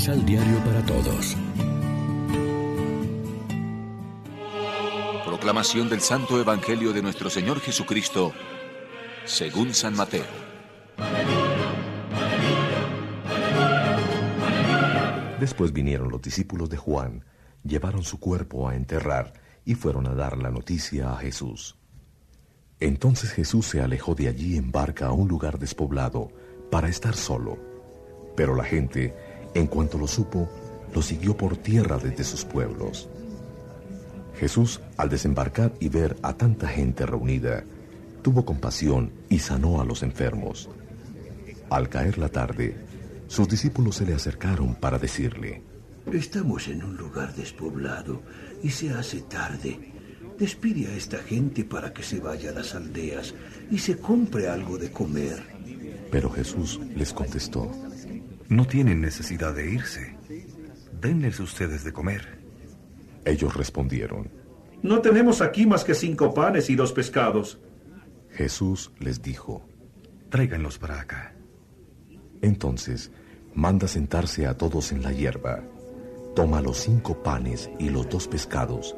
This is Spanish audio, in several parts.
Misal Diario para Todos. Proclamación del Santo Evangelio de nuestro Señor Jesucristo, según San Mateo. Después vinieron los discípulos de Juan, llevaron su cuerpo a enterrar y fueron a dar la noticia a Jesús. Entonces Jesús se alejó de allí en barca a un lugar despoblado para estar solo. Pero la gente, en cuanto lo supo, lo siguió por tierra desde sus pueblos. Jesús, al desembarcar y ver a tanta gente reunida, tuvo compasión y sanó a los enfermos. Al caer la tarde, sus discípulos se le acercaron para decirle, Estamos en un lugar despoblado y se hace tarde. Despide a esta gente para que se vaya a las aldeas y se compre algo de comer. Pero Jesús les contestó, No tienen necesidad de irse. Denles ustedes de comer. Ellos respondieron, No tenemos aquí más que cinco panes y dos pescados. Jesús les dijo, Tráiganlos para acá. Entonces, manda sentarse a todos en la hierba. Toma los cinco panes y los dos pescados,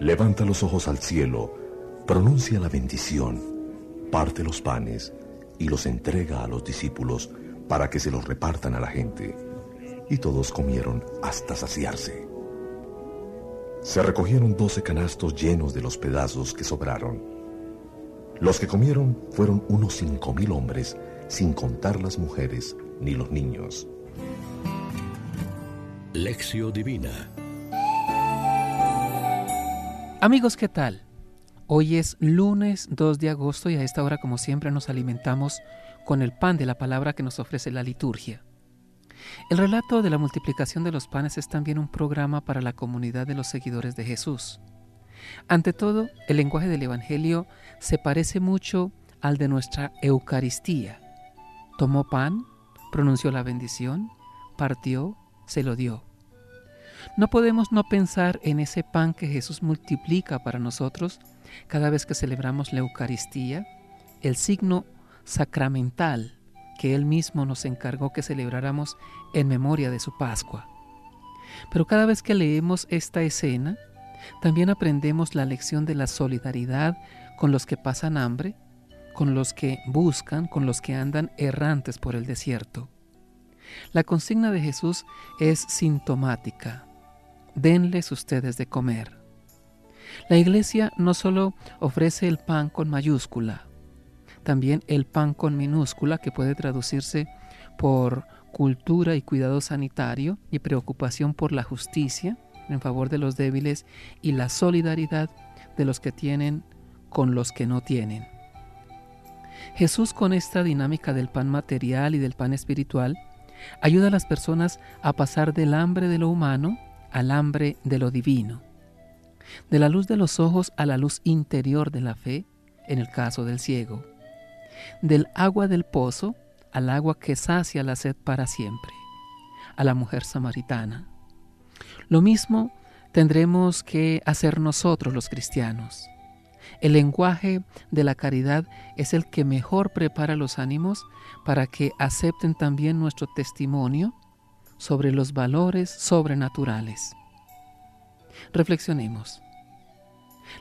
levanta los ojos al cielo, pronuncia la bendición, parte los panes y los entrega a los discípulos para que se los repartan a la gente. Y todos comieron hasta saciarse. Se recogieron doce canastos llenos de los pedazos que sobraron. Los que comieron fueron unos cinco mil hombres, sin contar las mujeres ni los niños. Lección Divina Amigos, ¿qué tal? Hoy es lunes 2 de agosto y a esta hora, como siempre, nos alimentamos con el pan de la palabra que nos ofrece la liturgia. El relato de la multiplicación de los panes es también un programa para la comunidad de los seguidores de Jesús. Ante todo, el lenguaje del Evangelio se parece mucho al de nuestra Eucaristía. Tomó pan, pronunció la bendición, partió, se lo dio. No podemos no pensar en ese pan que Jesús multiplica para nosotros cada vez que celebramos la Eucaristía, el signo sacramental que Él mismo nos encargó que celebráramos en memoria de su Pascua. Pero cada vez que leemos esta escena, también aprendemos la lección de la solidaridad con los que pasan hambre, con los que buscan, con los que andan errantes por el desierto. La consigna de Jesús es sintomática. Denles ustedes de comer. La iglesia no solo ofrece el pan con mayúscula, también el pan con minúscula que puede traducirse por cultura y cuidado sanitario y preocupación por la justicia en favor de los débiles y la solidaridad de los que tienen con los que no tienen. Jesús con esta dinámica del pan material y del pan espiritual ayuda a las personas a pasar del hambre de lo humano al hambre de lo divino, de la luz de los ojos a la luz interior de la fe, en el caso del ciego, del agua del pozo al agua que sacia la sed para siempre, a la mujer samaritana. Lo mismo tendremos que hacer nosotros los cristianos. El lenguaje de la caridad es el que mejor prepara los ánimos para que acepten también nuestro testimonio sobre los valores sobrenaturales. Reflexionemos.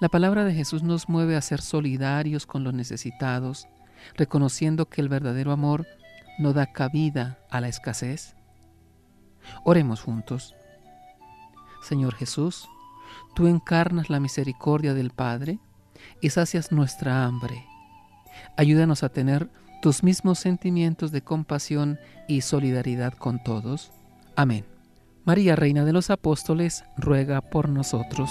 La palabra de Jesús nos mueve a ser solidarios con los necesitados, reconociendo que el verdadero amor no da cabida a la escasez. Oremos juntos. Señor Jesús, tú encarnas la misericordia del Padre y sacias nuestra hambre. Ayúdanos a tener tus mismos sentimientos de compasión y solidaridad con todos. Amén. María, Reina de los Apóstoles, ruega por nosotros.